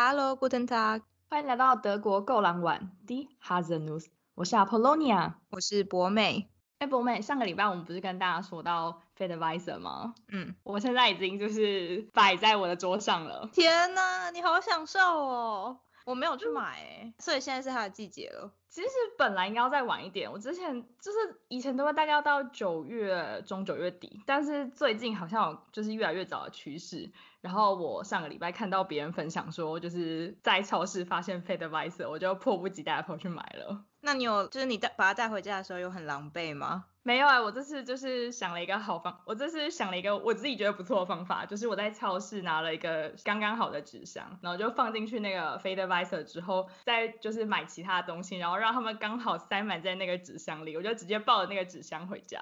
Hello，Guten Tag，欢迎来到德国够狼晚 Die Haselnuss，我是 Apollonia，我是博美。哎，博美，上个礼拜我们不是跟大家说到 Fedvisor 吗？嗯，我现在已经就是摆在我的桌上了。天哪，你好享受哦！我没有去买哎，所以现在是它的季节了。其实本来应该要再晚一点，我之前就是以前都会大概要到九月中九月底，但是最近好像有就是越来越早的趋势。然后我上个礼拜看到别人分享说，就是在超市发现 Fedweiser，我就迫不及待跑去买了。那你有就是你带把它带回家的时候有很狼狈吗？没有啊，我这次就是想了一个好方，我这次想了一个我自己觉得不错的方法，就是我在超市拿了一个刚刚好的纸箱，然后就放进去那个 Fedweiser 之后，再就是买其他的东西，然后让他们刚好塞满在那个纸箱里，我就直接抱着那个纸箱回家。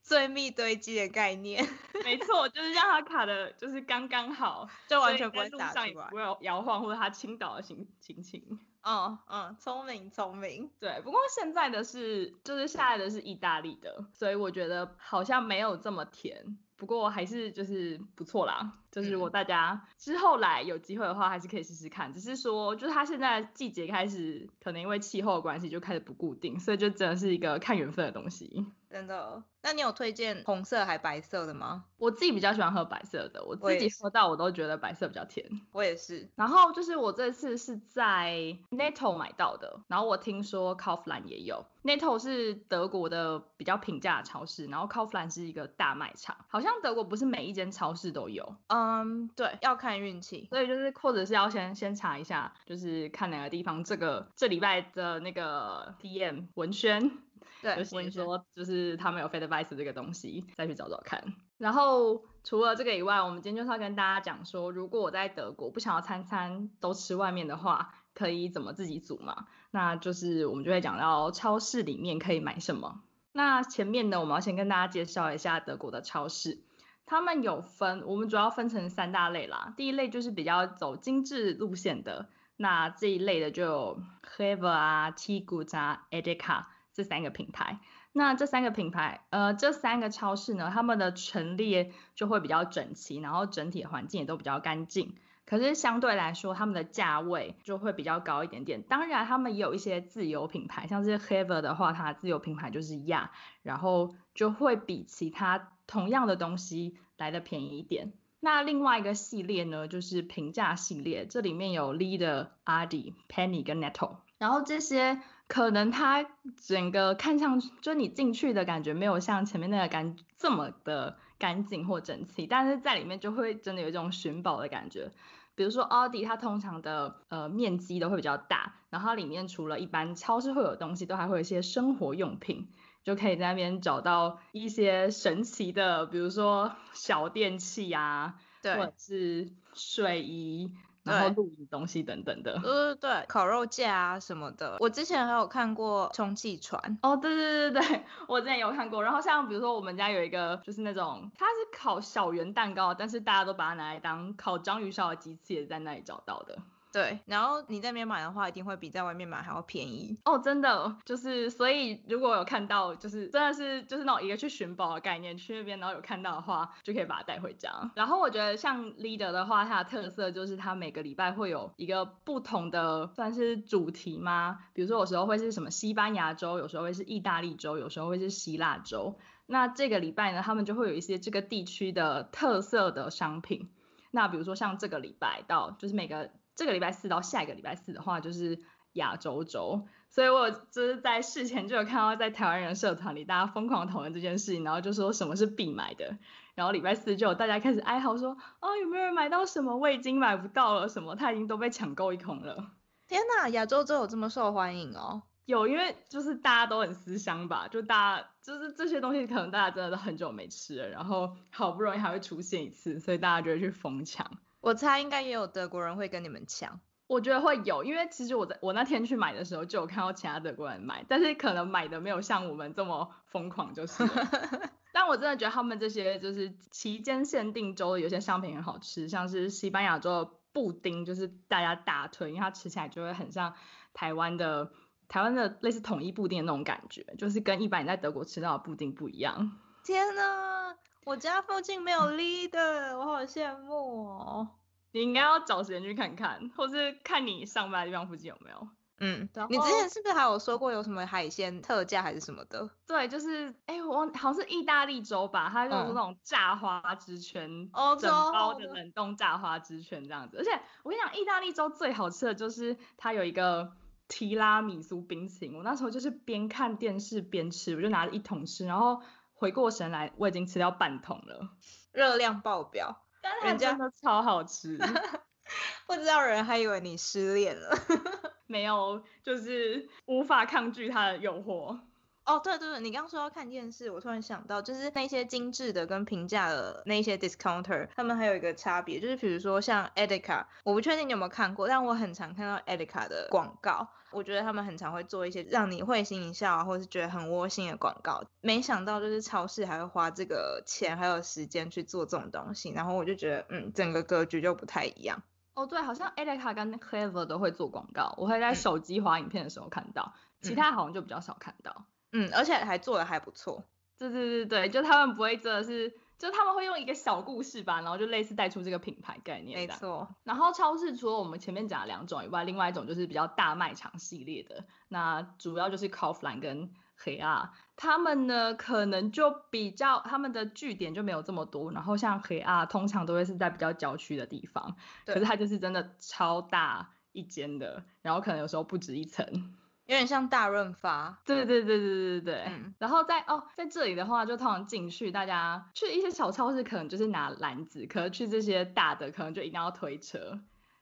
最密堆积的概念。没错，就是让它卡的，就是刚刚好，就完全不会路上也不会有摇晃或者它倾倒的情情形。嗯嗯，聪明聪明，对。不过现在的是，就是下来的是意大利的，所以我觉得好像没有这么甜。不过还是就是不错啦，就是如果大家之后来有机会的话，还是可以试试看。只是说，就是它现在季节开始，可能因为气候的关系就开始不固定，所以就真的是一个看缘分的东西。真的？那你有推荐红色还白色的吗？我自己比较喜欢喝白色的，我自己喝到我都觉得白色比较甜。我也是。然后就是我这次是在 Netto 买到的，然后我听说 Kaufland 也有。Netto 是德国的比较平价的超市，然后 Kaufland 是一个大卖场。好像德国不是每一间超市都有。嗯，对，要看运气。所以就是或者是要先先查一下，就是看哪个地方这个这礼拜的那个 DM 文宣。对，就先说就是他们有 Fedweiser 这个东西，再去找找看。然后除了这个以外，我们今天就是要跟大家讲说，如果我在德国不想要餐餐都吃外面的话，可以怎么自己煮嘛？那就是我们就会讲到超市里面可以买什么。那前面呢，我们要先跟大家介绍一下德国的超市，他们有分，我们主要分成三大类啦。第一类就是比较走精致路线的，那这一类的就有 Hever 啊、Teegut 啊、Edeka。这三个品牌，那这三个品牌，呃，这三个超市呢，他们的陈列就会比较整齐，然后整体环境也都比较干净。可是相对来说，他们的价位就会比较高一点点。当然，他们也有一些自有品牌，像是 Hever 的话，它自有品牌就是亚，然后就会比其他同样的东西来的便宜一点。那另外一个系列呢，就是平价系列，这里面有 Lidl、Aldi、Penny 跟 Netto。然后这些可能它整个看上去，就你进去的感觉没有像前面那个干这么的干净或整齐，但是在里面就会真的有一种寻宝的感觉。比如说奥迪，它通常的呃面积都会比较大，然后它里面除了一般超市会有东西，都还会有一些生活用品，就可以在那边找到一些神奇的，比如说小电器啊，对，或者是睡衣。然后录影东西等等的，呃对，对，烤肉架啊什么的。我之前还有看过充气船。哦，对对对对，我之前有看过。然后像比如说我们家有一个，就是那种它是烤小圆蛋糕，但是大家都把它拿来当烤章鱼烧的机器，也在那里找到的。对，然后你在那边买的话，一定会比在外面买还要便宜哦，真的，就是所以如果有看到，就是真的是就是那种一个去寻宝的概念，去那边然后有看到的话，就可以把它带回家。然后我觉得像 Leader 的话，它的特色就是它每个礼拜会有一个不同的算是主题吗？比如说有时候会是什么西班牙州，有时候会是意大利州，有时候会是希腊州。那这个礼拜呢，他们就会有一些这个地区的特色的商品。那比如说像这个礼拜到就是每个。这个礼拜四到下一个礼拜四的话，就是亚洲周，所以我就是在事前就有看到在台湾人社团里大家疯狂讨论这件事情，然后就说什么是必买的，然后礼拜四就有大家开始哀嚎说，哦，有没有人买到什么？我已经买不到了，什么他已经都被抢购一空了。天哪，亚洲周有这么受欢迎哦？有，因为就是大家都很思乡吧，就大家就是这些东西可能大家真的都很久没吃了，然后好不容易还会出现一次，所以大家就会去疯抢。我猜应该也有德国人会跟你们抢，我觉得会有，因为其实我在我那天去买的时候就有看到其他德国人买，但是可能买的没有像我们这么疯狂，就是。但我真的觉得他们这些就是期间限定周的有些商品很好吃，像是西班牙做的布丁，就是大家大推，因为它吃起来就会很像台湾的台湾的类似统一布丁的那种感觉，就是跟一般你在德国吃到的布丁不一样。天呐！我家附近没有 Lidl，我好羡慕哦。你应该要找时间去看看，或是看你上班的地方附近有没有。嗯，你之前是不是还有说过有什么海鲜特价还是什么的？对，就是哎、欸，我好像是意大利粥吧，它就是那种炸花枝圈，哦、嗯，整包的冷冻炸花枝圈这样子。而且我跟你讲，意大利粥最好吃的就是它有一个提拉米苏冰淇淋，我那时候就是边看电视边吃，我就拿了一桶吃，然后回过神来，我已经吃掉半桶了，热量爆表，但是它真的超好吃，不知道人还以为你失恋了。没有，就是无法抗拒它的诱惑。哦，对对对，你刚刚说要看电视，我突然想到，就是那些精致的跟平价的那些 discounter，他们还有一个差别，就是比如说像 Edeka，我不确定你有没有看过，但我很常看到 Edeka 的广告，我觉得他们很常会做一些让你会心一笑啊，或是觉得很窝心的广告。没想到就是超市还会花这个钱还有时间去做这种东西，然后我就觉得，嗯，整个格局就不太一样。哦，对，好像 Edeka 跟 Clever 都会做广告，我会在手机滑影片的时候看到，嗯、其他好像就比较少看到。嗯，而且还做的还不错。对对对对，就他们不会真的是，就他们会用一个小故事吧，然后就类似带出这个品牌概念。没错。然后超市除了我们前面讲的两种以外，另外一种就是比较大卖场系列的，那主要就是 Kaufland 跟黑啊，他们呢可能就比较他们的据点就没有这么多，然后像黑啊，通常都会是在比较郊区的地方，可是它就是真的超大一间的，然后可能有时候不止一层，有点像大润发。对对对对对对对。嗯、然后在哦在这里的话，就通常进去，大家去一些小超市可能就是拿篮子，可是去这些大的可能就一定要推车。对对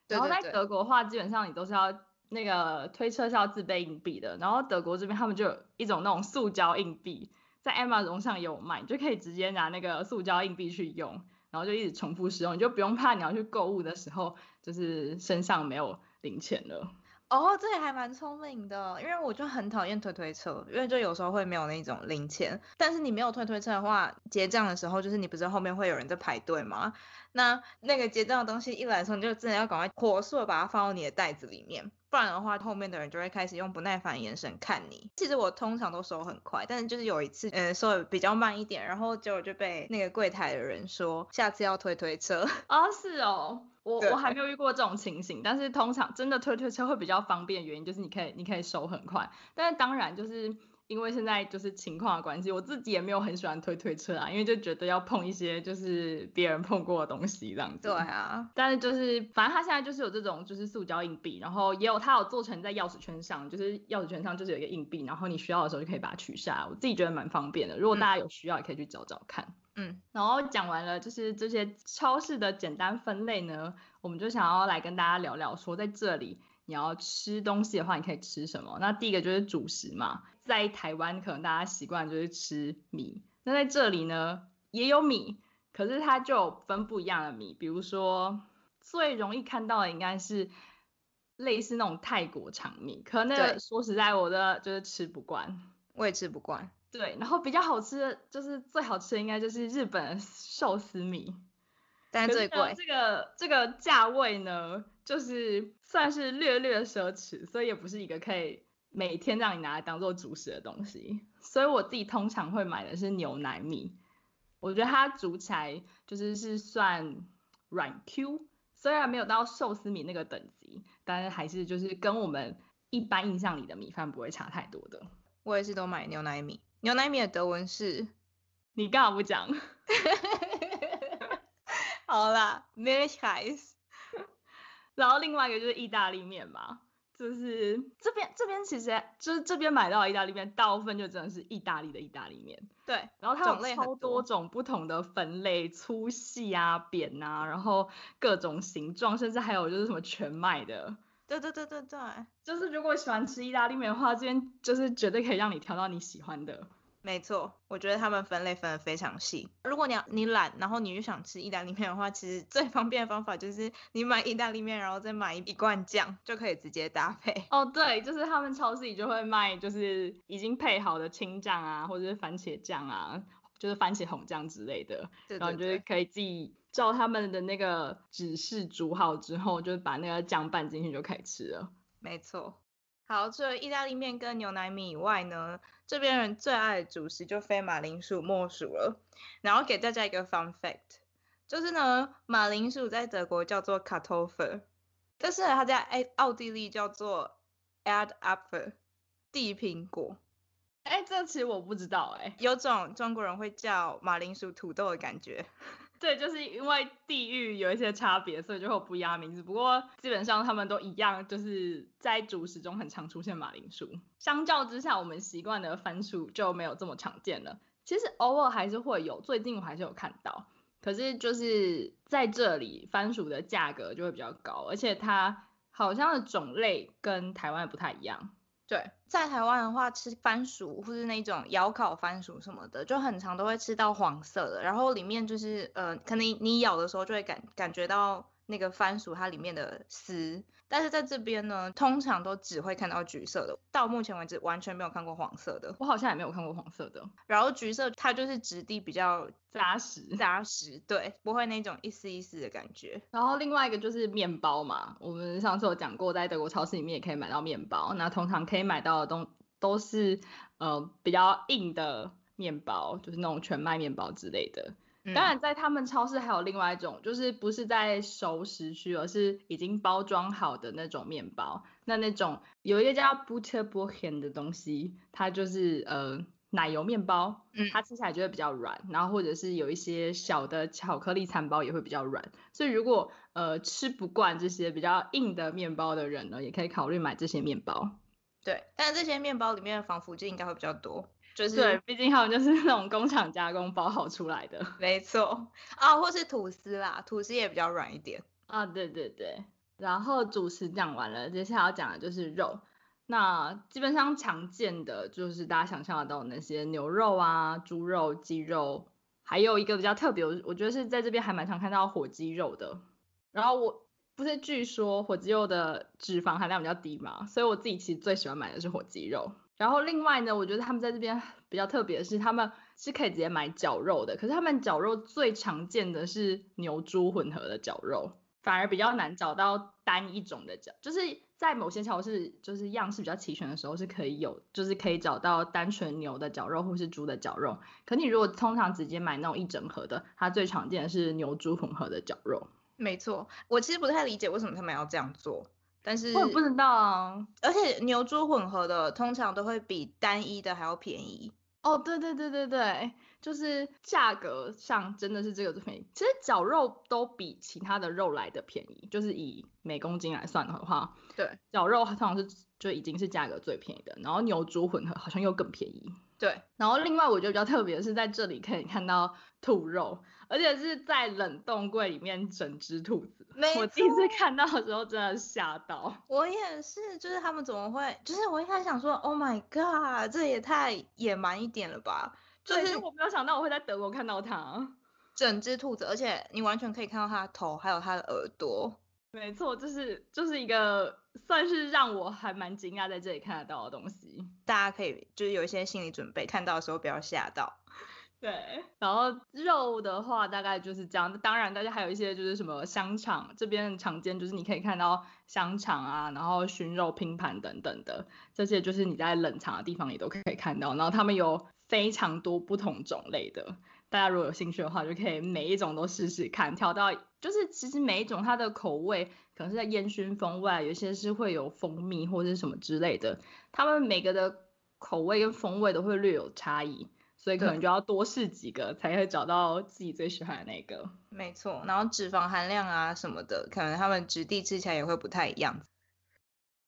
对。然后在德国的话，基本上你都是要。那个推车是要自备硬币的，然后德国这边他们就有一种那种塑胶硬币，在 Amazon 上也有卖，你就可以直接拿那个塑胶硬币去用，然后就一直重复使用，你就不用怕你要去购物的时候就是身上没有零钱了。哦，这也还蛮聪明的，因为我就很讨厌推推车，因为就有时候会没有那种零钱，但是你没有推推车的话，结账的时候就是你不是后面会有人在排队吗？那那个结账的东西一来的时候，你就真的要赶快火速的把它放到你的袋子里面。不然的话，后面的人就会开始用不耐烦的眼神看你。其实我通常都收很快，但是就是有一次，呃，收的比较慢一点，然后结果就被那个柜台的人说下次要推推车。哦，是哦，我我还没有遇过这种情形，但是通常真的推推车会比较方便，原因就是你可以你可以收很快，但是当然就是。因为现在就是情况的关系，我自己也没有很喜欢推推车啊，因为就觉得要碰一些就是别人碰过的东西这样子。对啊。但是就是反正它现在就是有这种就是塑胶硬币，然后也有它有做成在钥匙圈上，就是钥匙圈上就是有一个硬币，然后你需要的时候就可以把它取下来。我自己觉得蛮方便的，如果大家有需要也可以去找找看。嗯。然后讲完了就是这些超市的简单分类呢，我们就想要来跟大家聊聊说在这里。你要吃东西的话，你可以吃什么？那第一个就是主食嘛，在台湾可能大家习惯就是吃米，那在这里呢也有米，可是它就有分不一样的米，比如说最容易看到的应该是类似那种泰国长米，可能那个说实在我的就是吃不惯，我也吃不惯。对，然后比较好吃的就是最好吃的应该就是日本的寿司米。但是最贵，这个这个价位呢，就是算是略略奢侈，所以也不是一个可以每天让你拿来当做主食的东西。所以我自己通常会买的是牛奶米，我觉得它煮起来就是是算软 Q，虽然没有到寿司米那个等级，但是还是就是跟我们一般印象里的米饭不会差太多的。我也是都买牛奶米，牛奶米的德文是，你干嘛不讲？好啦，Milchreis。然后另外一个就是意大利面嘛，就是这边这边其实就是这边买到的意大利面，大部分就真的是意大利的意大利面。对，然后它有超多种不同的分类，粗细啊、扁啊，然后各种形状，甚至还有就是什么全麦的。对对对对对，就是如果喜欢吃意大利面的话，这边就是绝对可以让你挑到你喜欢的。没错，我觉得他们分类分得非常细。如果你要你懒，然后你又想吃意大利面的话，其实最方便的方法就是你买意大利面，然后再买一罐酱，就可以直接搭配。哦，对，就是他们超市里就会卖，就是已经配好的青酱啊，或者是番茄酱啊，就是番茄红酱之类的。对对对。然后就是可以自己照他们的那个指示煮好之后，就把那个酱拌进去就可以吃了。没错。好，除了意大利面跟牛奶米以外呢，这边人最爱的主食就非马铃薯莫属了。然后给大家一个 fun fact，就是呢，马铃薯在德国叫做 Kartoffel，但是它在奥地利叫做 Erdapfel，地苹果。哎、欸，这其实我不知道哎、欸，有种中国人会叫马铃薯土豆的感觉。对，就是因为地域有一些差别，所以就会不一样名字。不过基本上他们都一样，就是在主食中很常出现马铃薯。相较之下，我们习惯的番薯就没有这么常见了。其实偶尔还是会有，最近我还是有看到。可是就是在这里，番薯的价格就会比较高，而且它好像的种类跟台湾不太一样。对，在台湾的话，吃番薯或是那种窑烤番薯什么的，就很常都会吃到黄色的，然后里面就是呃，可能你咬的时候就会感感觉到那个番薯它里面的丝。但是在这边呢，通常都只会看到橘色的，到目前为止完全没有看过黄色的。我好像也没有看过黄色的。然后橘色它就是质地比较扎实，扎实，对，不会那种一丝一丝的感觉。然后另外一个就是面包嘛，我们上次有讲过，在德国超市里面也可以买到面包，那通常可以买到的东都是呃比较硬的面包，就是那种全麦面包之类的。当然，在他们超市还有另外一种，就是不是在熟食区，而是已经包装好的那种面包。那那种有一个叫 Butterbrot 的东西，它就是呃奶油面包，它吃起来就会比较软。然后或者是有一些小的巧克力餐包也会比较软。所以如果呃吃不惯这些比较硬的面包的人呢，也可以考虑买这些面包。对，但是这些面包里面的防腐剂应该会比较多。就是对，毕竟他们就是那种工厂加工包好出来的。没错啊，或是吐司啦，吐司也比较软一点啊。对对对，然后主食讲完了，接下来要讲的就是肉。那基本上常见的就是大家想象得到的那些牛肉啊、猪肉、鸡肉，还有一个比较特别，我觉得是在这边还蛮常看到火鸡肉的。然后我不是据说火鸡肉的脂肪含量比较低嘛，所以我自己其实最喜欢买的是火鸡肉。然后另外呢，我觉得他们在这边比较特别的是，他们是可以直接买绞肉的。可是他们绞肉最常见的是牛猪混合的绞肉，反而比较难找到单一种的绞。就是在某些超市，就是样式比较齐全的时候是可以有，就是可以找到单纯牛的绞肉或是猪的绞肉。可你如果通常直接买那种一整盒的，它最常见的是牛猪混合的绞肉。没错，我其实不太理解为什么他们要这样做。但是我也不知道啊，而且牛猪混合的通常都会比单一的还要便宜。哦，对对对对对，就是价格上真的是这个最便宜。其实绞肉都比其他的肉来的便宜，就是以每公斤来算的话，对，绞肉通常是就已经是价格最便宜的，然后牛猪混合好像又更便宜。对，然后另外我觉得比较特别的是在这里可以看到兔肉。而且是在冷冻柜里面整只兔子，我第一次看到的时候真的吓到。我也是，就是他们怎么会？就是我一开始想说，Oh my god，这也太野蛮一点了吧？就是我没有想到我会在德国看到它，整只兔子，而且你完全可以看到它的头，还有它的耳朵。没错，就是就是一个算是让我还蛮惊讶在这里看得到的东西。大家可以就是有一些心理准备，看到的时候不要吓到。对，然后肉的话大概就是这样。当然，大家还有一些就是什么香肠，这边常见就是你可以看到香肠啊，然后熏肉拼盘等等的，这些就是你在冷藏的地方也都可以看到。然后他们有非常多不同种类的，大家如果有兴趣的话，就可以每一种都试试看，挑到就是其实每一种它的口味可能是在烟熏风味，有些是会有蜂蜜或者是什么之类的，他们每个的口味跟风味都会略有差异。所以可能就要多试几个，才会找到自己最喜欢的那个。没错，然后脂肪含量啊什么的，可能他们质地吃起来也会不太一样。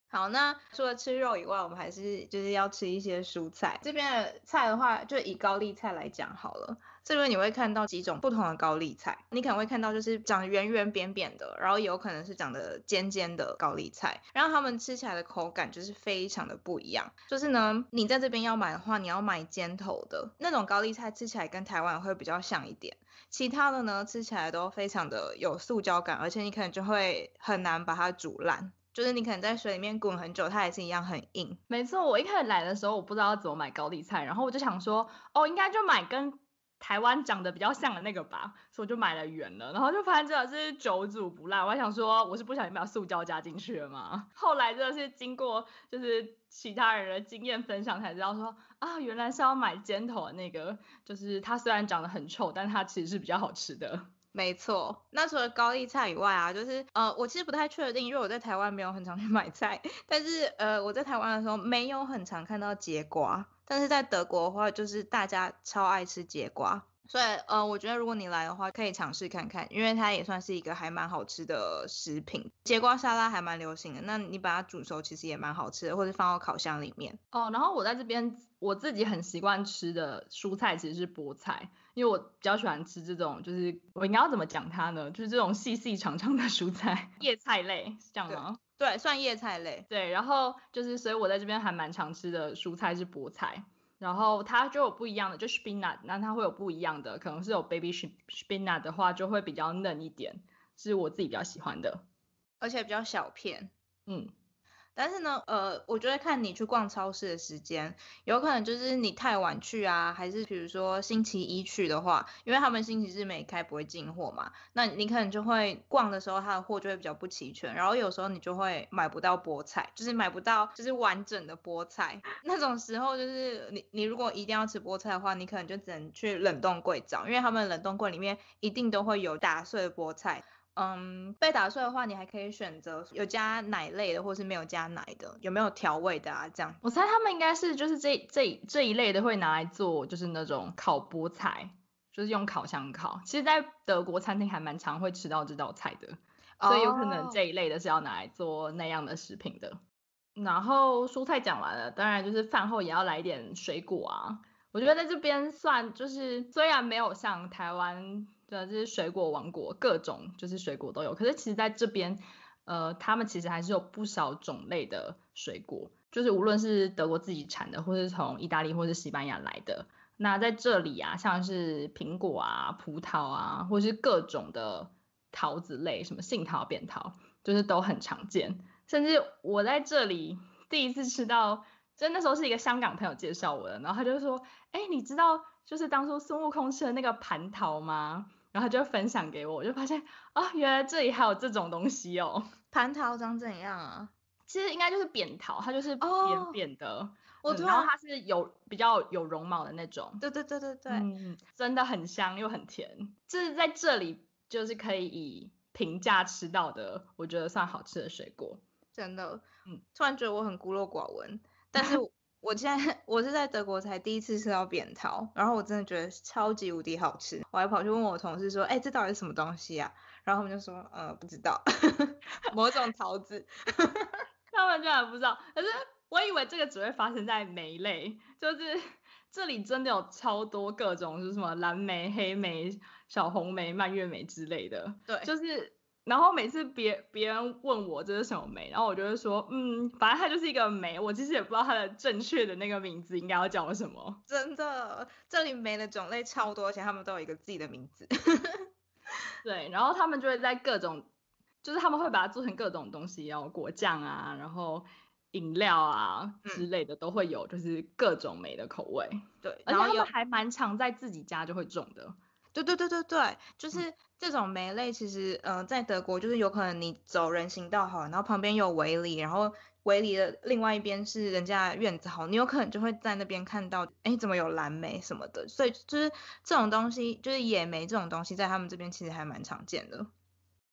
好，那除了吃肉以外，我们还是就是要吃一些蔬菜。这边的菜的话，就以高丽菜来讲好了。这边你会看到几种不同的高丽菜，你可能会看到就是长得圆圆扁扁的，然后有可能是长得尖尖的高丽菜，然后它们吃起来的口感就是非常的不一样。就是呢，你在这边要买的话，你要买尖头的那种高丽菜，吃起来跟台湾会比较像一点。其他的呢，吃起来都非常的有塑胶感，而且你可能就会很难把它煮烂，就是你可能在水里面滚很久，它也是一样很硬。没错，我一开始来的时候我不知道怎么买高丽菜，然后我就想说，哦，应该就买跟台湾长得比较像的那个吧，所以我就买了圆的，然后就发现真的是久煮不烂。我还想说，我是不小心把塑胶加进去了吗？后来真的是经过就是其他人的经验分享才知道说，啊，原来是要买尖头的那个，就是它虽然长得很臭，但它其实是比较好吃的。没错，那除了高丽菜以外啊，就是呃，我其实不太确定，因为我在台湾没有很常去买菜，但是呃，我在台湾的时候没有很常看到节瓜，但是在德国的话，就是大家超爱吃节瓜。所以，呃，我觉得如果你来的话，可以尝试看看，因为它也算是一个还蛮好吃的食品。节瓜沙拉还蛮流行的，那你把它煮熟，其实也蛮好吃的，或者放到烤箱里面。哦，然后我在这边我自己很习惯吃的蔬菜其实是菠菜，因为我比较喜欢吃这种，就是我应该要怎么讲它呢？就是这种细细长长的蔬菜，叶菜类，是这样吗？对，对，算叶菜类。对，然后就是所以我在这边还蛮常吃的蔬菜是菠菜。然后它就有不一样的，就 spinach，那它会有不一样的，可能是有 baby spinach 的话就会比较嫩一点，是我自己比较喜欢的，而且比较小片，嗯。但是呢，呃，我觉得看你去逛超市的时间，有可能就是你太晚去啊，还是比如说星期一去的话，因为他们星期日没开，不会进货嘛，那你可能就会逛的时候，他的货就会比较不齐全，然后有时候你就会买不到菠菜，就是买不到就是完整的菠菜，那种时候就是你你如果一定要吃菠菜的话，你可能就只能去冷冻柜找，因为他们冷冻柜里面一定都会有打碎的菠菜。嗯，被打碎的话，你还可以选择有加奶类的，或是没有加奶的，有没有调味的啊？这样，我猜他们应该是就是这这这一类的会拿来做，就是那种烤菠菜，就是用烤箱烤。其实，在德国餐厅还蛮常会吃到这道菜的，所以有可能这一类的是要拿来做那样的食品的。Oh. 然后蔬菜讲完了，当然就是饭后也要来点水果啊。我觉得在这边算就是虽然没有像台湾。对啊，这是水果王国，各种就是水果都有。可是其实在这边，呃，他们其实还是有不少种类的水果，就是无论是德国自己产的，或是从意大利或是西班牙来的。那在这里啊，像是苹果啊、葡萄啊，或是各种的桃子类，什么杏桃、扁桃，就是都很常见。甚至我在这里第一次吃到，就那时候是一个香港朋友介绍我的，然后他就说：“哎，你知道就是当初孙悟空吃的那个蟠桃吗？”然后他就分享给我，我就发现哦，原来这里还有这种东西哦。蟠桃长怎样啊？其实应该就是扁桃，它就是扁扁的。哦然后它是有比较有绒毛的那种。对对对对对。嗯，真的很香又很甜，就是在这里就是可以以平价吃到的，我觉得算好吃的水果。真的，嗯，突然觉得我很孤陋寡闻，但是。我现在我是在德国才第一次吃到扁桃，然后我真的觉得超级无敌好吃，我还跑去问我同事说，哎，这到底是什么东西啊？然后他们就说，呃，不知道，某种桃子，他们居然不知道。可是我以为这个只会发生在梅类，就是这里真的有超多各种，就是什么蓝莓、黑莓、小红莓、蔓越莓之类的，对，就是。然后每次别别人问我这是什么莓，然后我就会说，嗯，反正它就是一个梅，我其实也不知道它的正确的那个名字应该要叫什么。真的，这里梅的种类超多，而且他们都有一个自己的名字。对，然后他们就会在各种，就是他们会把它做成各种东西，然后果酱啊，然后饮料啊之类的、嗯、都会有，就是各种梅的口味。对，然后他们还蛮常在自己家就会种的。对对对对对，就是这种莓类，其实，嗯、呃，在德国就是有可能你走人行道好，然后旁边有围篱，然后围篱的另外一边是人家的院子好，你有可能就会在那边看到，哎，怎么有蓝莓什么的，所以就是这种东西，就是野莓这种东西，在他们这边其实还蛮常见的。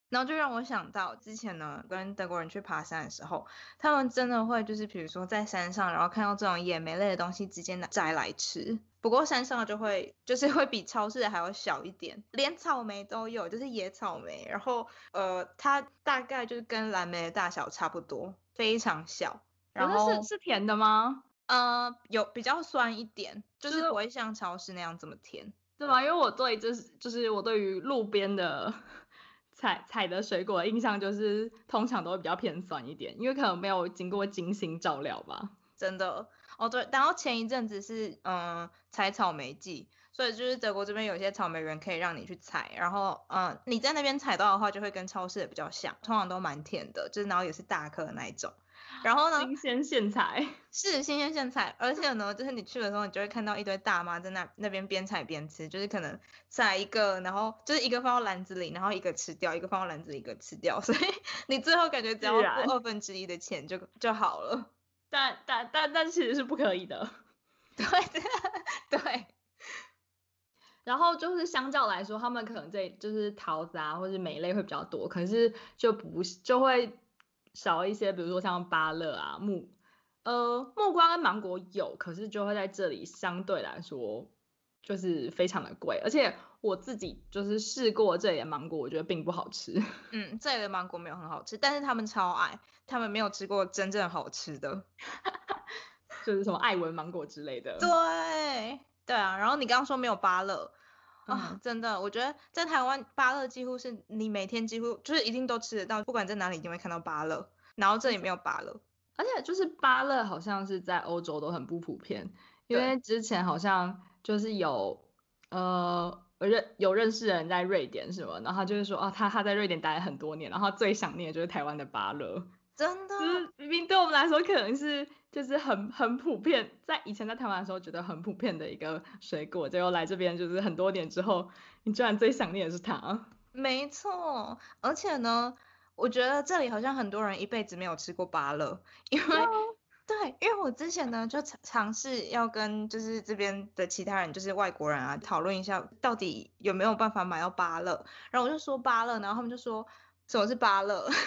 然后就让我想到之前呢，跟德国人去爬山的时候，他们真的会就是比如说在山上，然后看到这种野莓类的东西，直接拿摘来吃。不过山上就会就是会比超市还要小一点，连草莓都有，就是野草莓。然后呃，它大概就是跟蓝莓的大小差不多，非常小。然后是是甜的吗？呃，有比较酸一点，就是不会像超市那样这么甜，对吗？因为我对就是就是我对于路边的。采采的水果的印象就是通常都会比较偏酸一点，因为可能没有经过精心照料吧。真的哦，对。然后前一阵子是嗯采草莓季，所以就是德国这边有些草莓园可以让你去采，然后嗯你在那边采到的话就会跟超市的比较像，通常都蛮甜的，就是然后也是大颗的那一种。然后呢？新鲜现采 是新鲜现采，而且呢，就是你去的时候，你就会看到一堆大妈在那那边边采边吃，就是可能采一个，然后就是一个放到篮子里，然后一个吃掉，一个放到篮子里，一个吃掉，所以 你最后感觉只要付二分之一的钱就就好了。但但但但其实是不可以的。对 对。然后就是相较来说，他们可能这就是桃子啊，或是梅类会比较多，可是就不就会少一些，比如说像芭乐啊、木呃木瓜跟芒果有，可是就会在这里相对来说就是非常的贵，而且我自己就是试过这里的芒果，我觉得并不好吃。嗯，这里的芒果没有很好吃，但是他们超爱，他们没有吃过真正好吃的，就是什么爱文芒果之类的。对。对啊，然后你刚刚说没有芭乐啊，嗯、真的，我觉得在台湾芭乐几乎是你每天几乎就是一定都吃得到，不管在哪里一定会看到芭乐。然后这里没有芭乐，而且就是芭乐好像是在欧洲都很不普遍，因为之前好像就是有呃认有认识的人在瑞典是吗？然后他就是说啊，他他在瑞典待了很多年，然后最想念的就是台湾的芭乐。真的，就是明明对我们来说可能是就是很很普遍，在以前在台湾的时候觉得很普遍的一个水果，结果来这边就是很多年之后，你居然最想念的是它。没错，而且呢，我觉得这里好像很多人一辈子没有吃过芭乐，因为对，因为我之前呢就尝尝试要跟就是这边的其他人，就是外国人啊讨论一下，到底有没有办法买到芭乐，然后我就说芭乐，然后他们就说什么是芭乐。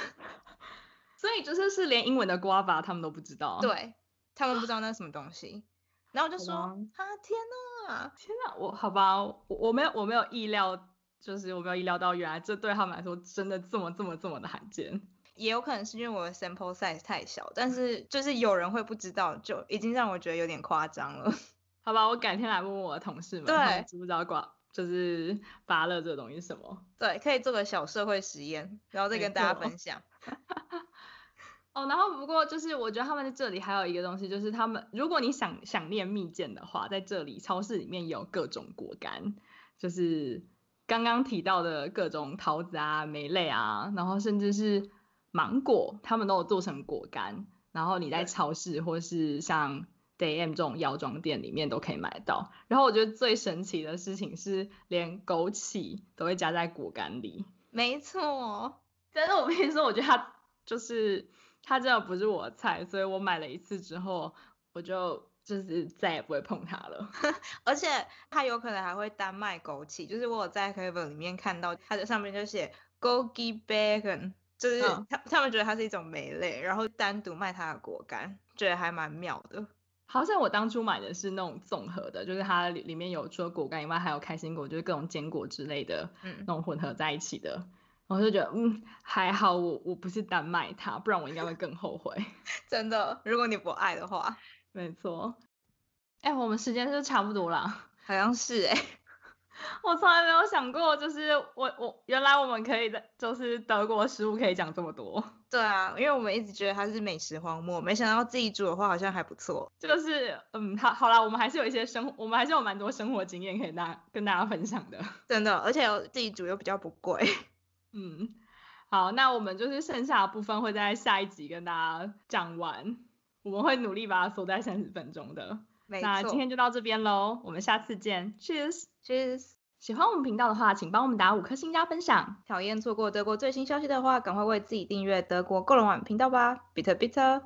所以就是是连英文的 guava 他们都不知道，对，他们不知道那是什么东西，然后我就说啊天哪，天哪，我好吧，我我没有我没有意料，就是我没有意料到原来这对他们来说真的这么这么这么的罕见，也有可能是因为我的 sample size 太小，但是就是有人会不知道，就已经让我觉得有点夸张了。好吧，我改天来问问我的同事们，对，知不知道挂就是芭乐这个东西是什么？对，可以做个小社会实验，然后再跟大家分享。哦，然后不过就是我觉得他们在这里还有一个东西，就是他们如果你想想念蜜饯的话，在这里超市里面有各种果干，就是刚刚提到的各种桃子啊、梅类啊，然后甚至是芒果，他们都有做成果干，然后你在超市或是像 Day M 这种药妆店里面都可以买到。然后我觉得最神奇的事情是，连枸杞都会加在果干里。没错，但是我跟你说，我觉得它就是。它真的不是我的菜，所以我买了一次之后，我就就是再也不会碰它了。而且它有可能还会单卖枸杞，就是我有在 Clever 里面看到它的上面就写 g o g i Bergen，就是他、嗯、他们觉得它是一种莓类，然后单独卖它的果干，觉得还蛮妙的。好像我当初买的是那种综合的，就是它里里面有除了果干以外，还有开心果，就是各种坚果之类的，嗯，那种混合在一起的。我就觉得，嗯，还好我我不是单卖它，不然我应该会更后悔。真的，如果你不爱的话，没错。哎、欸，我们时间是差不多了，好像是哎、欸。我从来没有想过，就是我我原来我们可以的就是德国食物可以讲这么多。对啊，因为我们一直觉得它是美食荒漠，没想到自己煮的话好像还不错。这个是，嗯，好，好啦，我们还是有一些生，我们还是有蛮多生活经验可以大跟大家分享的。真的，而且自己煮又比较不贵。嗯，好，那我们就是剩下的部分会在下一集跟大家讲完，我们会努力把它缩在三十分钟的。那今天就到这边喽，我们下次见，Cheers，Cheers。喜欢我们频道的话，请帮我们打五颗星加分享。讨厌错过德国最新消息的话，赶快为自己订阅德国够了网频道吧，Bitte Bitte。